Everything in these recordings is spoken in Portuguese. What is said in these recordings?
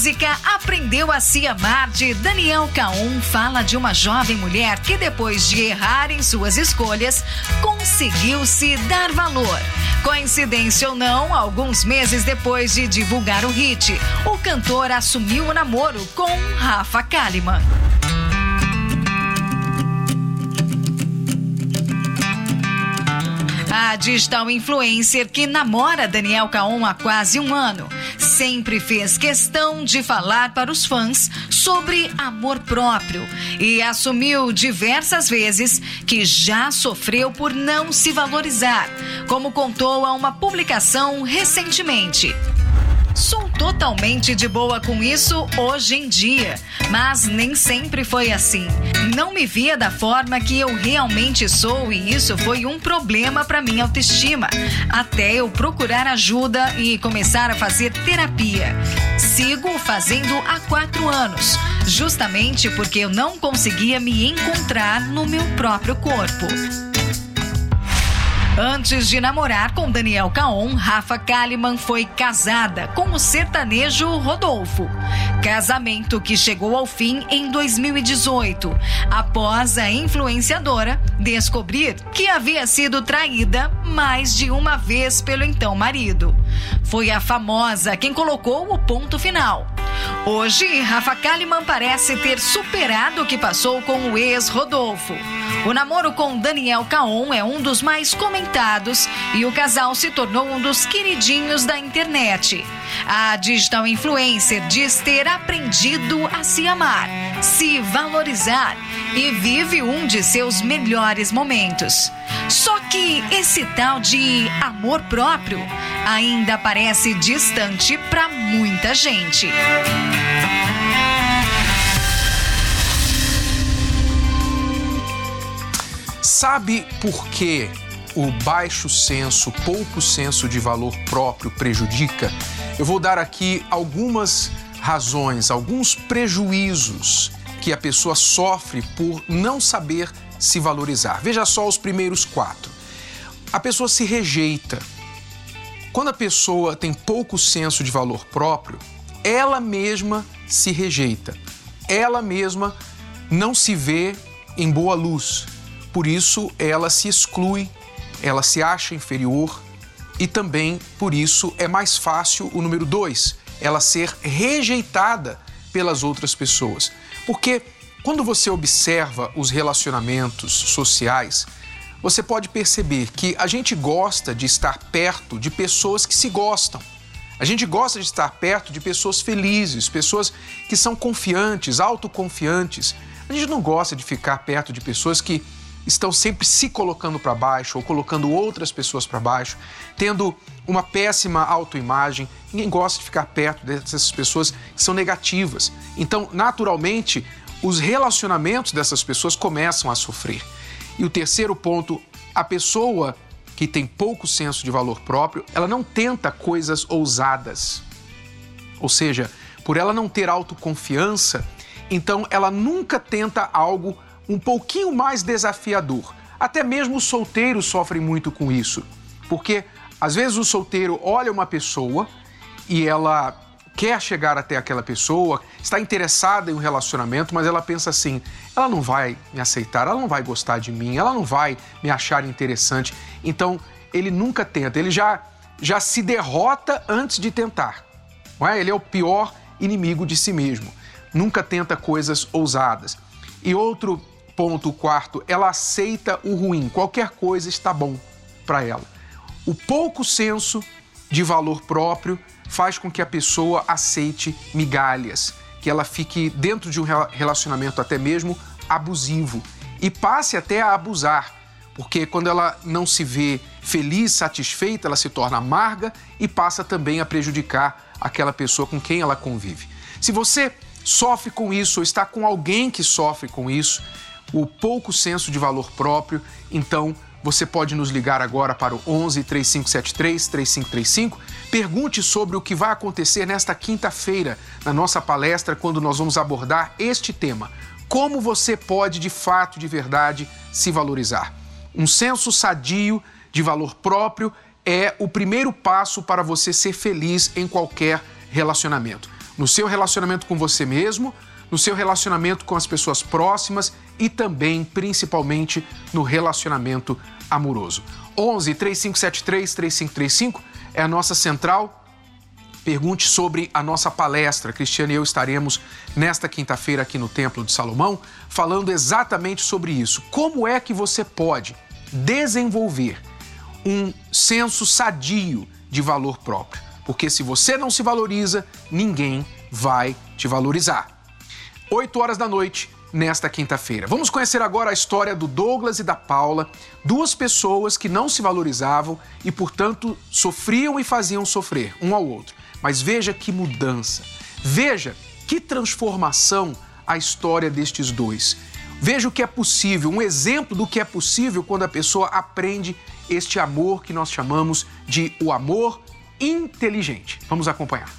Música Aprendeu a Se Amar de Daniel Caon fala de uma jovem mulher que, depois de errar em suas escolhas, conseguiu se dar valor. Coincidência ou não, alguns meses depois de divulgar o hit, o cantor assumiu o namoro com Rafa Kalimann. A digital influencer que namora Daniel Caon há quase um ano sempre fez questão de falar para os fãs sobre amor próprio e assumiu diversas vezes que já sofreu por não se valorizar, como contou a uma publicação recentemente. Sou totalmente de boa com isso hoje em dia, mas nem sempre foi assim. Não me via da forma que eu realmente sou e isso foi um problema para minha autoestima, até eu procurar ajuda e começar a fazer terapia. Sigo fazendo há quatro anos, justamente porque eu não conseguia me encontrar no meu próprio corpo. Antes de namorar com Daniel Caon, Rafa Kalimann foi casada com o sertanejo Rodolfo. Casamento que chegou ao fim em 2018, após a influenciadora descobrir que havia sido traída mais de uma vez pelo então marido. Foi a famosa quem colocou o ponto final. Hoje, Rafa Kalimann parece ter superado o que passou com o ex-Rodolfo. O namoro com Daniel Caon é um dos mais comentados e o casal se tornou um dos queridinhos da internet. A digital influencer diz ter aprendido a se amar, se valorizar e vive um de seus melhores momentos. Só que esse tal de amor próprio ainda parece distante para muita gente. Sabe por que o baixo senso, pouco senso de valor próprio prejudica? Eu vou dar aqui algumas razões, alguns prejuízos que a pessoa sofre por não saber se valorizar. Veja só os primeiros quatro. A pessoa se rejeita. Quando a pessoa tem pouco senso de valor próprio, ela mesma se rejeita. Ela mesma não se vê em boa luz. Por isso, ela se exclui, ela se acha inferior e também, por isso, é mais fácil o número dois, ela ser rejeitada pelas outras pessoas. Porque quando você observa os relacionamentos sociais, você pode perceber que a gente gosta de estar perto de pessoas que se gostam. A gente gosta de estar perto de pessoas felizes, pessoas que são confiantes, autoconfiantes. A gente não gosta de ficar perto de pessoas que estão sempre se colocando para baixo ou colocando outras pessoas para baixo, tendo uma péssima autoimagem. Ninguém gosta de ficar perto dessas pessoas que são negativas. Então, naturalmente, os relacionamentos dessas pessoas começam a sofrer. E o terceiro ponto, a pessoa que tem pouco senso de valor próprio, ela não tenta coisas ousadas. Ou seja, por ela não ter autoconfiança, então ela nunca tenta algo um pouquinho mais desafiador. Até mesmo os solteiros sofrem muito com isso, porque às vezes o solteiro olha uma pessoa e ela quer chegar até aquela pessoa, está interessada em um relacionamento, mas ela pensa assim: ela não vai me aceitar, ela não vai gostar de mim, ela não vai me achar interessante. Então ele nunca tenta, ele já, já se derrota antes de tentar. Não é? Ele é o pior inimigo de si mesmo. Nunca tenta coisas ousadas. E outro ponto quarto, ela aceita o ruim, qualquer coisa está bom para ela. O pouco senso de valor próprio faz com que a pessoa aceite migalhas, que ela fique dentro de um relacionamento até mesmo abusivo e passe até a abusar, porque quando ela não se vê feliz, satisfeita, ela se torna amarga e passa também a prejudicar aquela pessoa com quem ela convive. Se você sofre com isso ou está com alguém que sofre com isso, o pouco senso de valor próprio, então você pode nos ligar agora para o 11 3573 3535. Pergunte sobre o que vai acontecer nesta quinta-feira na nossa palestra, quando nós vamos abordar este tema: como você pode de fato, de verdade, se valorizar. Um senso sadio de valor próprio é o primeiro passo para você ser feliz em qualquer relacionamento. No seu relacionamento com você mesmo, no seu relacionamento com as pessoas próximas e também, principalmente, no relacionamento amoroso. 11 3573 3535 é a nossa central. Pergunte sobre a nossa palestra. Cristiane e eu estaremos nesta quinta-feira aqui no Templo de Salomão falando exatamente sobre isso. Como é que você pode desenvolver um senso sadio de valor próprio? Porque se você não se valoriza, ninguém vai te valorizar. 8 horas da noite, nesta quinta-feira. Vamos conhecer agora a história do Douglas e da Paula, duas pessoas que não se valorizavam e, portanto, sofriam e faziam sofrer um ao outro. Mas veja que mudança, veja que transformação a história destes dois. Veja o que é possível, um exemplo do que é possível quando a pessoa aprende este amor que nós chamamos de o amor inteligente. Vamos acompanhar.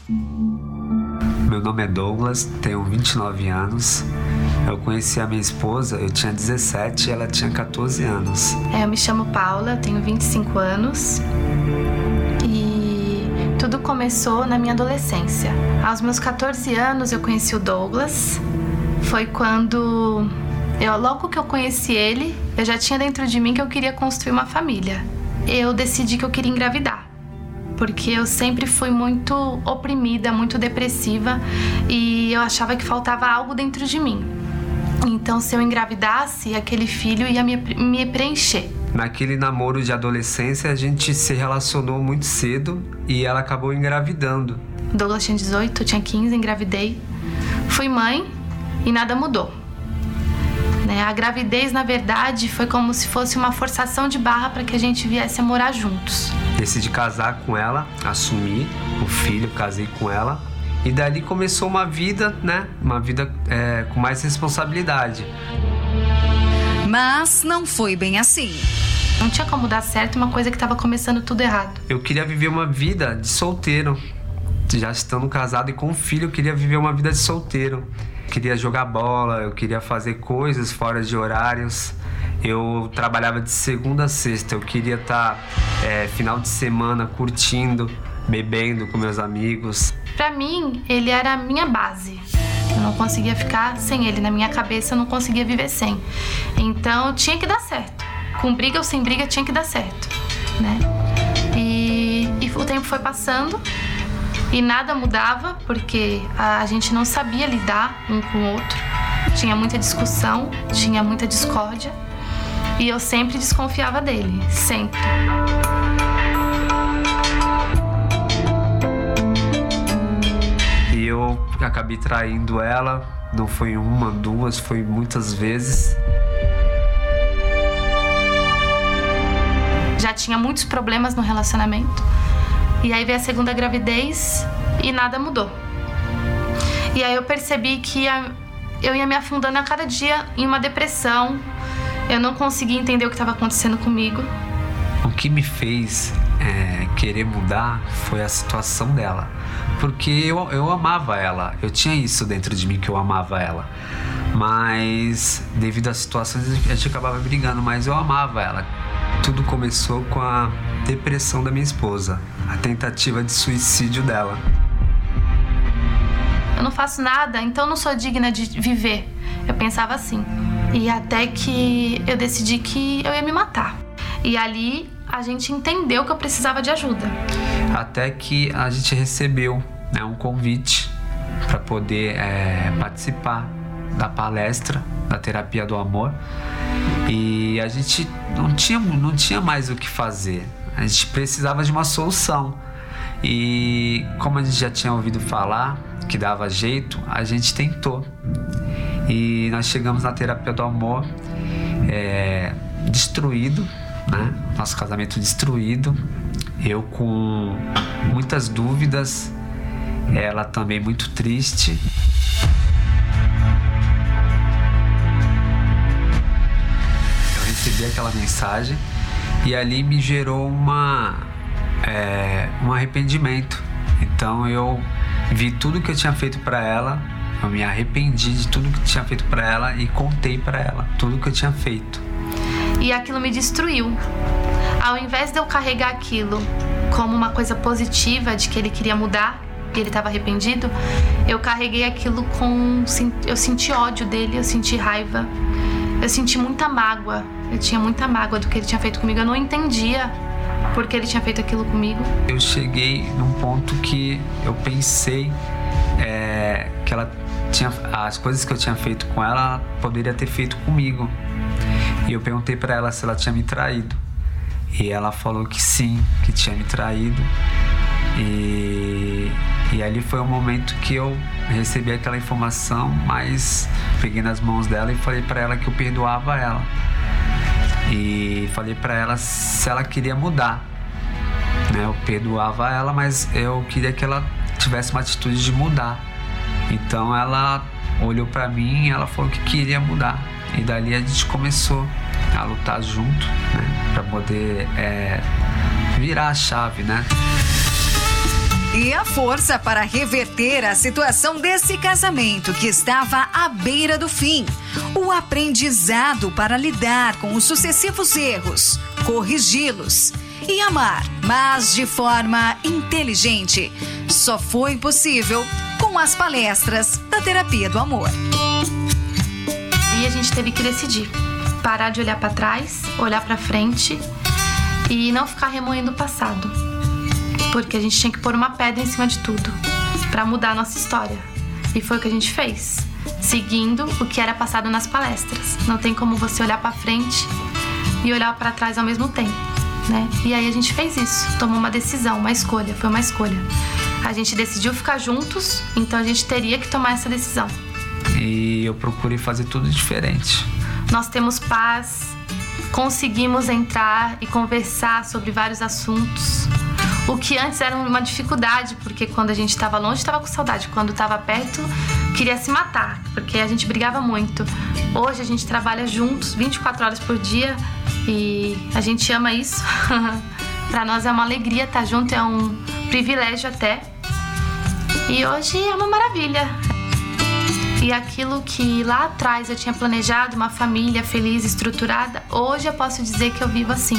Meu nome é Douglas, tenho 29 anos. Eu conheci a minha esposa, eu tinha 17 e ela tinha 14 anos. É, eu me chamo Paula, tenho 25 anos. E tudo começou na minha adolescência. Aos meus 14 anos eu conheci o Douglas. Foi quando eu, logo que eu conheci ele, eu já tinha dentro de mim que eu queria construir uma família. Eu decidi que eu queria engravidar porque eu sempre fui muito oprimida, muito depressiva e eu achava que faltava algo dentro de mim. Então, se eu engravidasse, aquele filho ia me, me preencher. Naquele namoro de adolescência, a gente se relacionou muito cedo e ela acabou engravidando. Douglas tinha 18, eu tinha 15, engravidei. Fui mãe e nada mudou. Né? A gravidez, na verdade, foi como se fosse uma forçação de barra para que a gente viesse a morar juntos. Decidi casar com ela, assumi o filho, casei com ela. E dali começou uma vida, né? Uma vida é, com mais responsabilidade. Mas não foi bem assim. Não tinha como dar certo uma coisa que estava começando tudo errado. Eu queria viver uma vida de solteiro. Já estando casado e com um filho, eu queria viver uma vida de solteiro. Queria jogar bola, eu queria fazer coisas fora de horários. Eu trabalhava de segunda a sexta. Eu queria estar tá, é, final de semana curtindo, bebendo com meus amigos. Para mim, ele era a minha base. Eu não conseguia ficar sem ele na minha cabeça, eu não conseguia viver sem. Então tinha que dar certo. Com briga ou sem briga tinha que dar certo, né? E, e o tempo foi passando e nada mudava porque a gente não sabia lidar um com o outro. Tinha muita discussão, tinha muita discórdia. E eu sempre desconfiava dele, sempre. Eu acabei traindo ela, não foi uma, duas, foi muitas vezes. Já tinha muitos problemas no relacionamento. E aí veio a segunda gravidez e nada mudou. E aí eu percebi que eu ia me afundando a cada dia em uma depressão, eu não conseguia entender o que estava acontecendo comigo. O que me fez é, querer mudar foi a situação dela. Porque eu, eu amava ela, eu tinha isso dentro de mim que eu amava ela. Mas devido às situações a gente acabava brigando, mas eu amava ela. Tudo começou com a depressão da minha esposa, a tentativa de suicídio dela. Eu não faço nada, então não sou digna de viver. Eu pensava assim. E até que eu decidi que eu ia me matar. E ali a gente entendeu que eu precisava de ajuda. Até que a gente recebeu né, um convite para poder é, participar da palestra da terapia do amor e a gente não tinha, não tinha mais o que fazer. A gente precisava de uma solução. E como a gente já tinha ouvido falar que dava jeito, a gente tentou. E nós chegamos na terapia do amor. É, destruído, né? Nosso casamento destruído. Eu com muitas dúvidas, ela também muito triste. Eu recebi aquela mensagem e ali me gerou uma é, um arrependimento. Então eu vi tudo que eu tinha feito para ela, eu me arrependi de tudo que eu tinha feito para ela e contei para ela tudo que eu tinha feito. E aquilo me destruiu. Ao invés de eu carregar aquilo como uma coisa positiva de que ele queria mudar e ele estava arrependido, eu carreguei aquilo com eu senti ódio dele, eu senti raiva. Eu senti muita mágoa. Eu tinha muita mágoa do que ele tinha feito comigo. Eu não entendia porque ele tinha feito aquilo comigo. Eu cheguei num ponto que eu pensei é, que ela tinha as coisas que eu tinha feito com ela, ela poderia ter feito comigo. E eu perguntei para ela se ela tinha me traído. E ela falou que sim, que tinha me traído. E, e ali foi o momento que eu recebi aquela informação, mas peguei nas mãos dela e falei para ela que eu perdoava ela. E falei para ela se ela queria mudar. Né? Eu perdoava ela, mas eu queria que ela tivesse uma atitude de mudar. Então ela olhou para mim e ela falou que queria mudar. E dali a gente começou a lutar junto, né? Para poder é, virar a chave, né? E a força para reverter a situação desse casamento que estava à beira do fim. O aprendizado para lidar com os sucessivos erros, corrigi-los e amar, mas de forma inteligente. Só foi possível com as palestras da terapia do amor. E a gente teve que decidir parar de olhar para trás, olhar para frente e não ficar remoendo o passado porque a gente tinha que pôr uma pedra em cima de tudo para mudar a nossa história. E foi o que a gente fez, seguindo o que era passado nas palestras. Não tem como você olhar para frente e olhar para trás ao mesmo tempo, né? E aí a gente fez isso, tomou uma decisão, uma escolha, foi uma escolha. A gente decidiu ficar juntos, então a gente teria que tomar essa decisão. E eu procurei fazer tudo diferente. Nós temos paz, conseguimos entrar e conversar sobre vários assuntos o que antes era uma dificuldade, porque quando a gente estava longe, estava com saudade. Quando estava perto, queria se matar, porque a gente brigava muito. Hoje a gente trabalha juntos 24 horas por dia e a gente ama isso. Para nós é uma alegria estar junto, é um privilégio até. E hoje é uma maravilha. E aquilo que lá atrás eu tinha planejado, uma família feliz, estruturada, hoje eu posso dizer que eu vivo assim.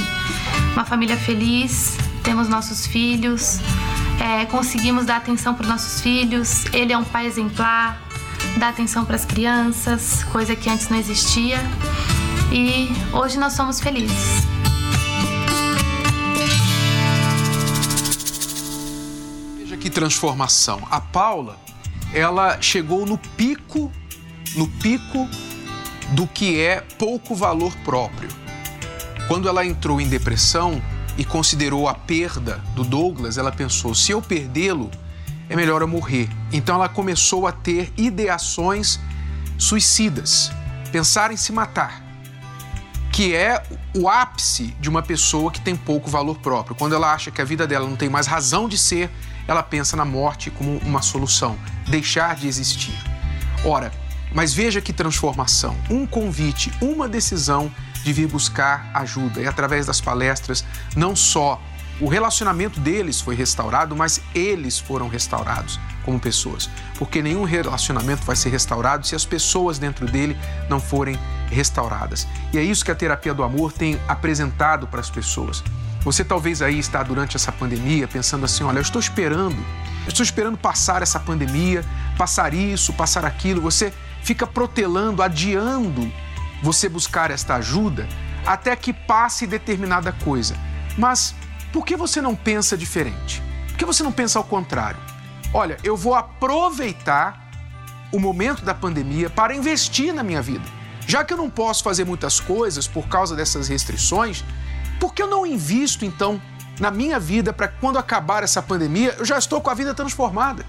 Uma família feliz, temos nossos filhos, é, conseguimos dar atenção para os nossos filhos. Ele é um pai exemplar, dá atenção para as crianças, coisa que antes não existia. E hoje nós somos felizes. Veja que transformação. A Paula, ela chegou no pico, no pico do que é pouco valor próprio. Quando ela entrou em depressão, e considerou a perda do Douglas, ela pensou: se eu perdê-lo, é melhor eu morrer. Então ela começou a ter ideações suicidas, pensar em se matar, que é o ápice de uma pessoa que tem pouco valor próprio. Quando ela acha que a vida dela não tem mais razão de ser, ela pensa na morte como uma solução, deixar de existir. Ora, mas veja que transformação, um convite, uma decisão de vir buscar ajuda. E através das palestras, não só o relacionamento deles foi restaurado, mas eles foram restaurados como pessoas. Porque nenhum relacionamento vai ser restaurado se as pessoas dentro dele não forem restauradas. E é isso que a terapia do amor tem apresentado para as pessoas. Você talvez aí está durante essa pandemia pensando assim: olha, eu estou esperando, eu estou esperando passar essa pandemia, passar isso, passar aquilo. Você fica protelando, adiando você buscar esta ajuda até que passe determinada coisa. Mas por que você não pensa diferente? Por que você não pensa ao contrário? Olha, eu vou aproveitar o momento da pandemia para investir na minha vida. Já que eu não posso fazer muitas coisas por causa dessas restrições, por que eu não invisto então na minha vida para quando acabar essa pandemia eu já estou com a vida transformada?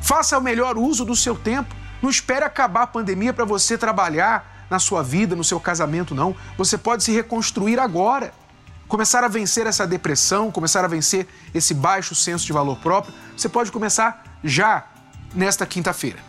Faça o melhor uso do seu tempo. Não espere acabar a pandemia para você trabalhar na sua vida, no seu casamento, não. Você pode se reconstruir agora. Começar a vencer essa depressão, começar a vencer esse baixo senso de valor próprio. Você pode começar já nesta quinta-feira.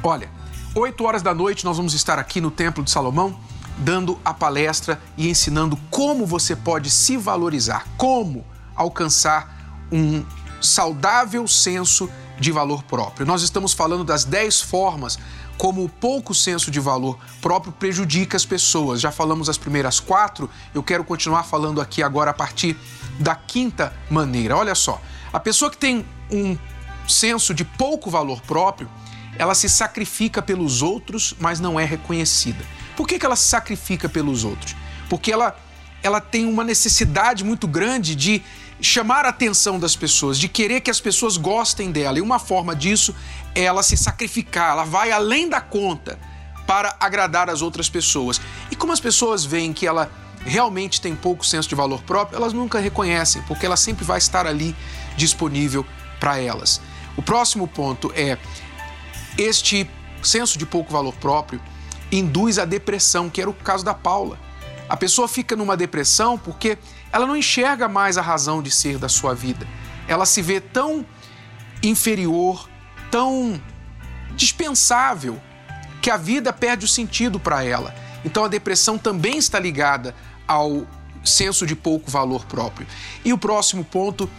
Olha, 8 horas da noite nós vamos estar aqui no Templo de Salomão dando a palestra e ensinando como você pode se valorizar, como alcançar um saudável senso de valor próprio. Nós estamos falando das 10 formas como o pouco senso de valor próprio prejudica as pessoas. Já falamos as primeiras quatro, eu quero continuar falando aqui agora a partir da quinta maneira. Olha só, a pessoa que tem um senso de pouco valor próprio, ela se sacrifica pelos outros, mas não é reconhecida. Por que, que ela se sacrifica pelos outros? Porque ela, ela tem uma necessidade muito grande de chamar a atenção das pessoas, de querer que as pessoas gostem dela. E uma forma disso é ela se sacrificar, ela vai além da conta para agradar as outras pessoas. E como as pessoas veem que ela realmente tem pouco senso de valor próprio, elas nunca reconhecem, porque ela sempre vai estar ali disponível para elas. O próximo ponto é este senso de pouco valor próprio induz a depressão, que era o caso da Paula. A pessoa fica numa depressão porque ela não enxerga mais a razão de ser da sua vida. Ela se vê tão inferior, tão dispensável, que a vida perde o sentido para ela. Então a depressão também está ligada ao senso de pouco valor próprio. E o próximo ponto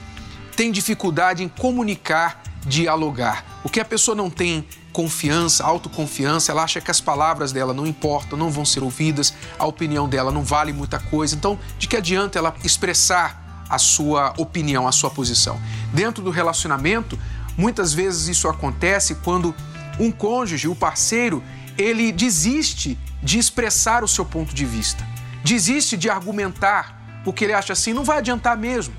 tem dificuldade em comunicar, dialogar. O que a pessoa não tem confiança, autoconfiança, ela acha que as palavras dela não importam, não vão ser ouvidas, a opinião dela não vale muita coisa. Então, de que adianta ela expressar a sua opinião, a sua posição? Dentro do relacionamento, muitas vezes isso acontece quando um cônjuge, o parceiro, ele desiste de expressar o seu ponto de vista, desiste de argumentar, porque ele acha assim, não vai adiantar mesmo.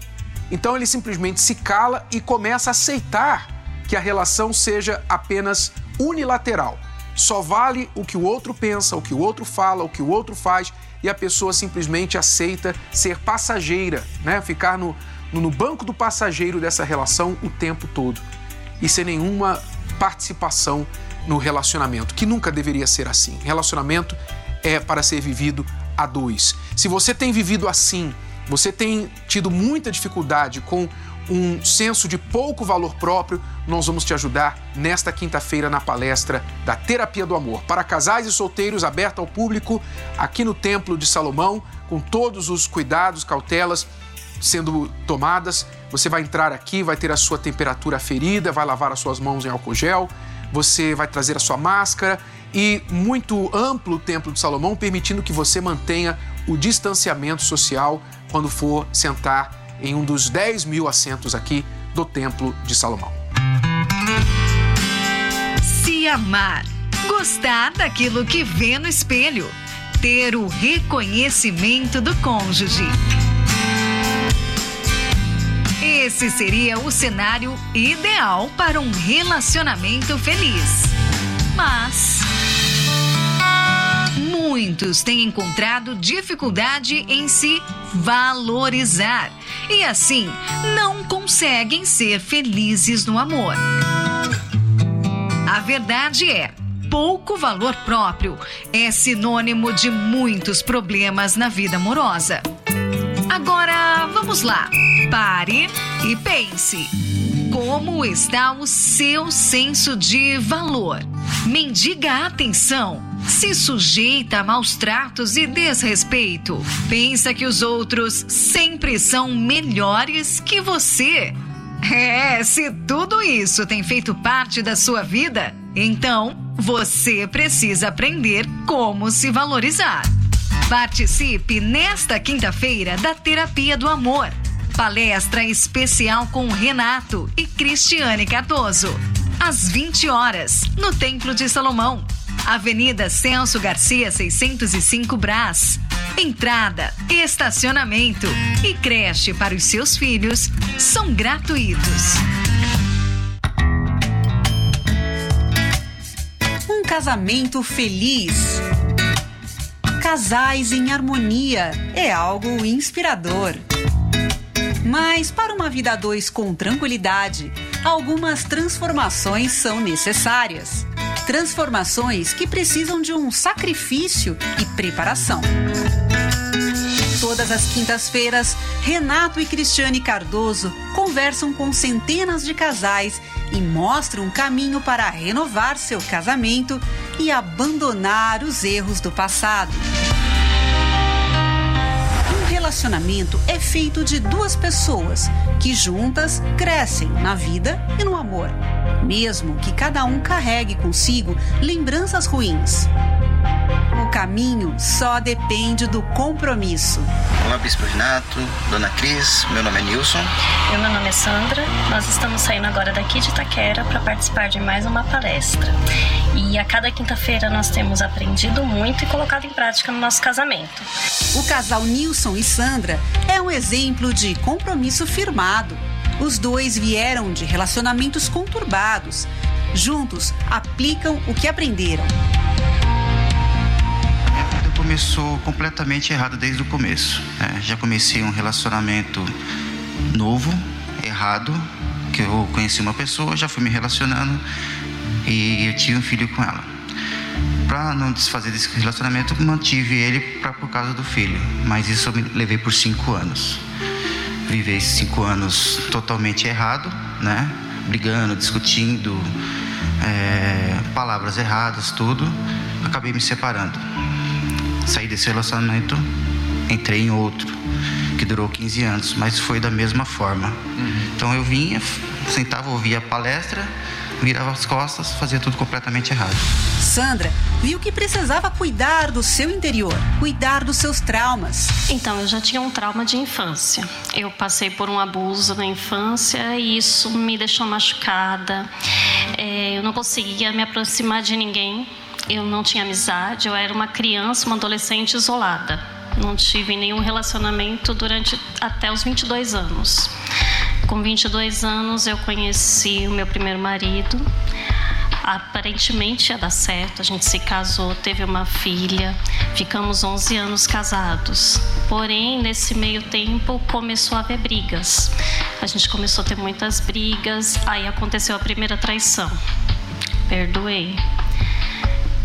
Então ele simplesmente se cala e começa a aceitar que a relação seja apenas unilateral. Só vale o que o outro pensa, o que o outro fala, o que o outro faz e a pessoa simplesmente aceita ser passageira, né? Ficar no, no banco do passageiro dessa relação o tempo todo e sem nenhuma participação no relacionamento, que nunca deveria ser assim. Relacionamento é para ser vivido a dois. Se você tem vivido assim, você tem tido muita dificuldade com um senso de pouco valor próprio, nós vamos te ajudar nesta quinta-feira na palestra da Terapia do Amor. Para casais e solteiros, aberta ao público, aqui no Templo de Salomão, com todos os cuidados, cautelas sendo tomadas. Você vai entrar aqui, vai ter a sua temperatura ferida, vai lavar as suas mãos em álcool gel, você vai trazer a sua máscara e muito amplo o Templo de Salomão, permitindo que você mantenha o distanciamento social quando for sentar em um dos 10 mil assentos aqui do Templo de Salomão. Se amar, gostar daquilo que vê no espelho, ter o reconhecimento do cônjuge. Esse seria o cenário ideal para um relacionamento feliz. Mas muitos têm encontrado dificuldade em se valorizar e assim não conseguem ser felizes no amor. A verdade é, pouco valor próprio é sinônimo de muitos problemas na vida amorosa. Agora, vamos lá. Pare e pense. Como está o seu senso de valor? Mendiga atenção se sujeita a maus tratos e desrespeito. Pensa que os outros sempre são melhores que você. É, se tudo isso tem feito parte da sua vida, então você precisa aprender como se valorizar. Participe nesta quinta-feira da Terapia do Amor. Palestra especial com Renato e Cristiane Cardoso. Às 20 horas, no Templo de Salomão. Avenida Celso Garcia 605 Brás. Entrada, estacionamento e creche para os seus filhos são gratuitos. Um casamento feliz. Casais em harmonia é algo inspirador. Mas para uma vida a dois com tranquilidade, algumas transformações são necessárias. Transformações que precisam de um sacrifício e preparação. Todas as quintas-feiras, Renato e Cristiane Cardoso conversam com centenas de casais e mostram um caminho para renovar seu casamento e abandonar os erros do passado. Um relacionamento é feito de duas pessoas que juntas crescem na vida e no amor, mesmo que cada um carregue consigo lembranças ruins. O caminho só depende do compromisso. Olá, Bispo Renato, Dona Cris, meu nome é Nilson. E meu nome é Sandra. Nós estamos saindo agora daqui de Itaquera para participar de mais uma palestra. E a cada quinta-feira nós temos aprendido muito e colocado em prática no nosso casamento. O casal Nilson e Sandra é um exemplo de compromisso firmado. Os dois vieram de relacionamentos conturbados. Juntos, aplicam o que aprenderam começou completamente errado desde o começo. Né? Já comecei um relacionamento novo, errado, que eu conheci uma pessoa, já fui me relacionando e eu tive um filho com ela. Para não desfazer desse relacionamento, mantive ele pra, por causa do filho, mas isso eu me levei por cinco anos. Vivi esses cinco anos totalmente errado, né? Brigando, discutindo, é, palavras erradas, tudo. Acabei me separando saí desse relacionamento, entrei em outro, que durou 15 anos, mas foi da mesma forma. Uhum. Então eu vinha, sentava, ouvia a palestra, virava as costas, fazia tudo completamente errado. Sandra viu que precisava cuidar do seu interior, cuidar dos seus traumas. Então, eu já tinha um trauma de infância. Eu passei por um abuso na infância e isso me deixou machucada. É, eu não conseguia me aproximar de ninguém eu não tinha amizade, eu era uma criança, uma adolescente isolada. Não tive nenhum relacionamento durante até os 22 anos. Com 22 anos eu conheci o meu primeiro marido. Aparentemente ia dar certo, a gente se casou, teve uma filha, ficamos 11 anos casados. Porém, nesse meio tempo começou a haver brigas. A gente começou a ter muitas brigas, aí aconteceu a primeira traição. Perdoei.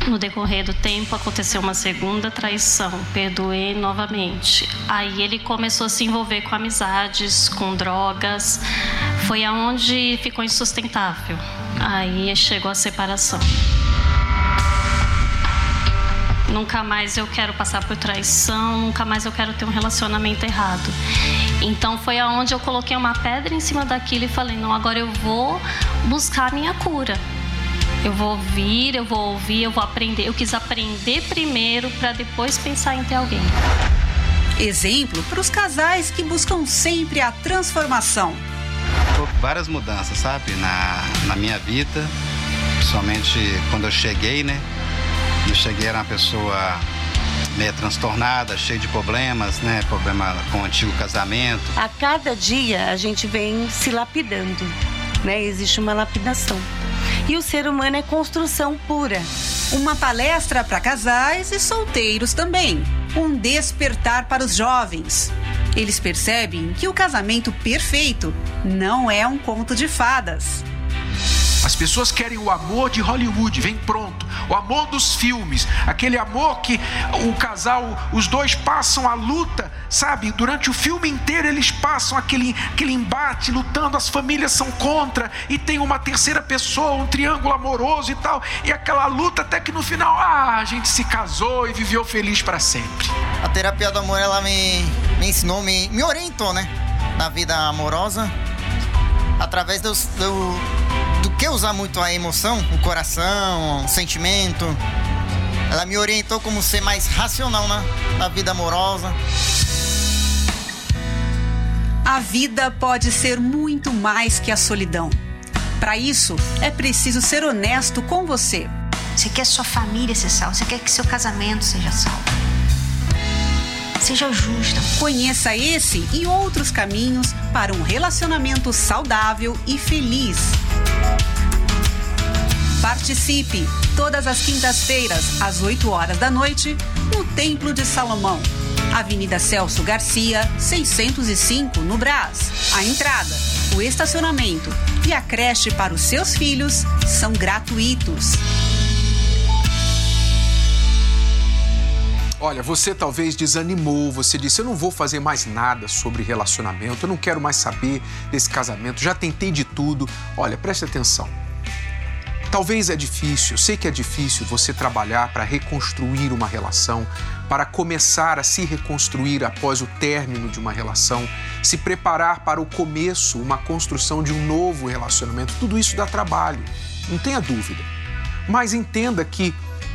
No decorrer do tempo aconteceu uma segunda traição, perdoei novamente. Aí ele começou a se envolver com amizades, com drogas. Foi aonde ficou insustentável. Aí chegou a separação. Nunca mais eu quero passar por traição, nunca mais eu quero ter um relacionamento errado. Então foi aonde eu coloquei uma pedra em cima daquilo e falei: "Não, agora eu vou buscar a minha cura". Eu vou ouvir, eu vou ouvir, eu vou aprender. Eu quis aprender primeiro para depois pensar em ter alguém. Exemplo para os casais que buscam sempre a transformação. Várias mudanças, sabe, na, na minha vida, principalmente quando eu cheguei, né? Eu cheguei era uma pessoa meio transtornada, cheia de problemas, né? Problema com o antigo casamento. A cada dia a gente vem se lapidando, né? Existe uma lapidação e o ser humano é construção pura. Uma palestra para casais e solteiros também. Um despertar para os jovens. Eles percebem que o casamento perfeito não é um conto de fadas. As pessoas querem o amor de Hollywood, vem pronto. O amor dos filmes, aquele amor que o casal, os dois passam a luta, sabe? Durante o filme inteiro eles passam aquele, aquele embate, lutando, as famílias são contra, e tem uma terceira pessoa, um triângulo amoroso e tal, e aquela luta até que no final, ah, a gente se casou e viveu feliz para sempre. A terapia do amor, ela me, me ensinou, me, me orientou, né? Na vida amorosa, através dos, do, do que usar muito a emoção, o coração, o sentimento. Ela me orientou como ser mais racional na, na vida amorosa. A vida pode ser muito mais que a solidão. Para isso, é preciso ser honesto com você. Você quer sua família ser salva, você quer que seu casamento seja salvo. Seja justa. Conheça esse e outros caminhos para um relacionamento saudável e feliz. Participe! Todas as quintas-feiras, às 8 horas da noite, no Templo de Salomão. Avenida Celso Garcia, 605, no Brás. A entrada, o estacionamento e a creche para os seus filhos são gratuitos. Olha, você talvez desanimou, você disse: Eu não vou fazer mais nada sobre relacionamento, eu não quero mais saber desse casamento, já tentei de tudo. Olha, preste atenção Talvez é difícil, sei que é difícil você trabalhar para reconstruir uma relação, para começar a se reconstruir após o término de uma relação, se preparar para o começo, uma construção de um novo relacionamento. Tudo isso dá trabalho, não tenha dúvida. Mas entenda que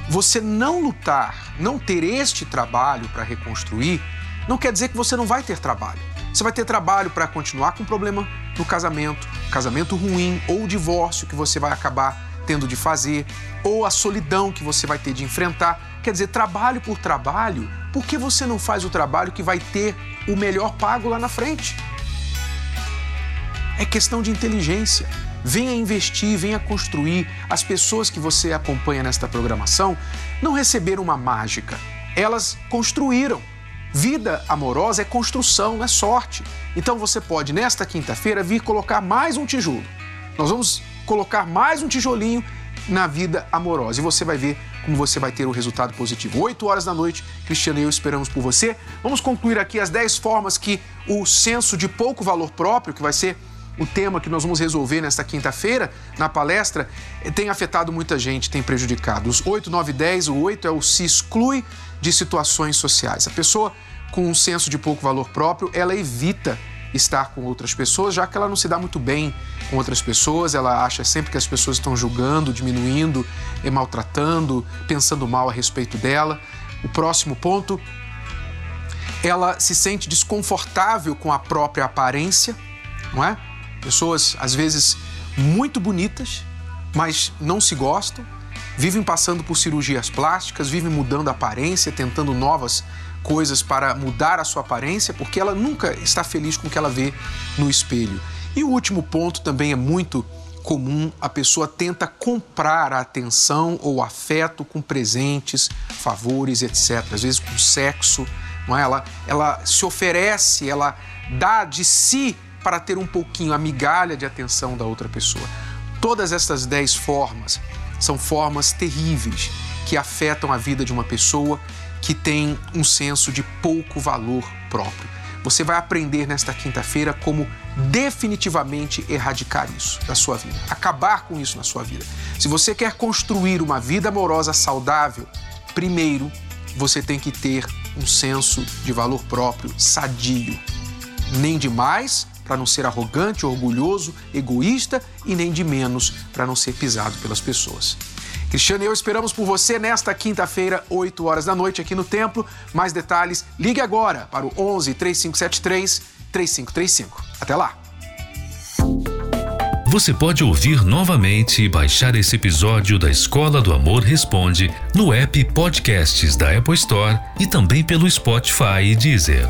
você não lutar, não ter este trabalho para reconstruir, não quer dizer que você não vai ter trabalho. Você vai ter trabalho para continuar com problema no casamento, casamento ruim ou divórcio que você vai acabar tendo de fazer, ou a solidão que você vai ter de enfrentar. Quer dizer, trabalho por trabalho, por que você não faz o trabalho que vai ter o melhor pago lá na frente? É questão de inteligência. Venha investir, venha construir. As pessoas que você acompanha nesta programação não receberam uma mágica, elas construíram. Vida amorosa é construção, não é sorte. Então você pode, nesta quinta-feira, vir colocar mais um tijolo. Nós vamos colocar mais um tijolinho na vida amorosa e você vai ver como você vai ter o resultado positivo. 8 horas da noite, Cristiano e eu esperamos por você. Vamos concluir aqui as 10 formas que o senso de pouco valor próprio, que vai ser o tema que nós vamos resolver nesta quinta-feira na palestra eh, tem afetado muita gente, tem prejudicado. Os 8, 9, 10, o 8 é o se exclui de situações sociais. A pessoa com um senso de pouco valor próprio, ela evita estar com outras pessoas, já que ela não se dá muito bem com outras pessoas, ela acha sempre que as pessoas estão julgando, diminuindo, e maltratando, pensando mal a respeito dela. O próximo ponto, ela se sente desconfortável com a própria aparência, não é? Pessoas, às vezes, muito bonitas, mas não se gostam, vivem passando por cirurgias plásticas, vivem mudando a aparência, tentando novas coisas para mudar a sua aparência, porque ela nunca está feliz com o que ela vê no espelho. E o último ponto também é muito comum, a pessoa tenta comprar a atenção ou afeto com presentes, favores, etc. Às vezes com sexo, não é? ela, ela se oferece, ela dá de si para ter um pouquinho a migalha de atenção da outra pessoa. Todas estas dez formas são formas terríveis que afetam a vida de uma pessoa que tem um senso de pouco valor próprio. Você vai aprender nesta quinta-feira como definitivamente erradicar isso da sua vida, acabar com isso na sua vida. Se você quer construir uma vida amorosa saudável, primeiro você tem que ter um senso de valor próprio sadio. Nem de mais para não ser arrogante, orgulhoso, egoísta e nem de menos para não ser pisado pelas pessoas. Cristiano e eu esperamos por você nesta quinta-feira, 8 horas da noite, aqui no Templo. Mais detalhes, ligue agora para o 11 3573 3535. Até lá! Você pode ouvir novamente e baixar esse episódio da Escola do Amor Responde no app Podcasts da Apple Store e também pelo Spotify e Deezer.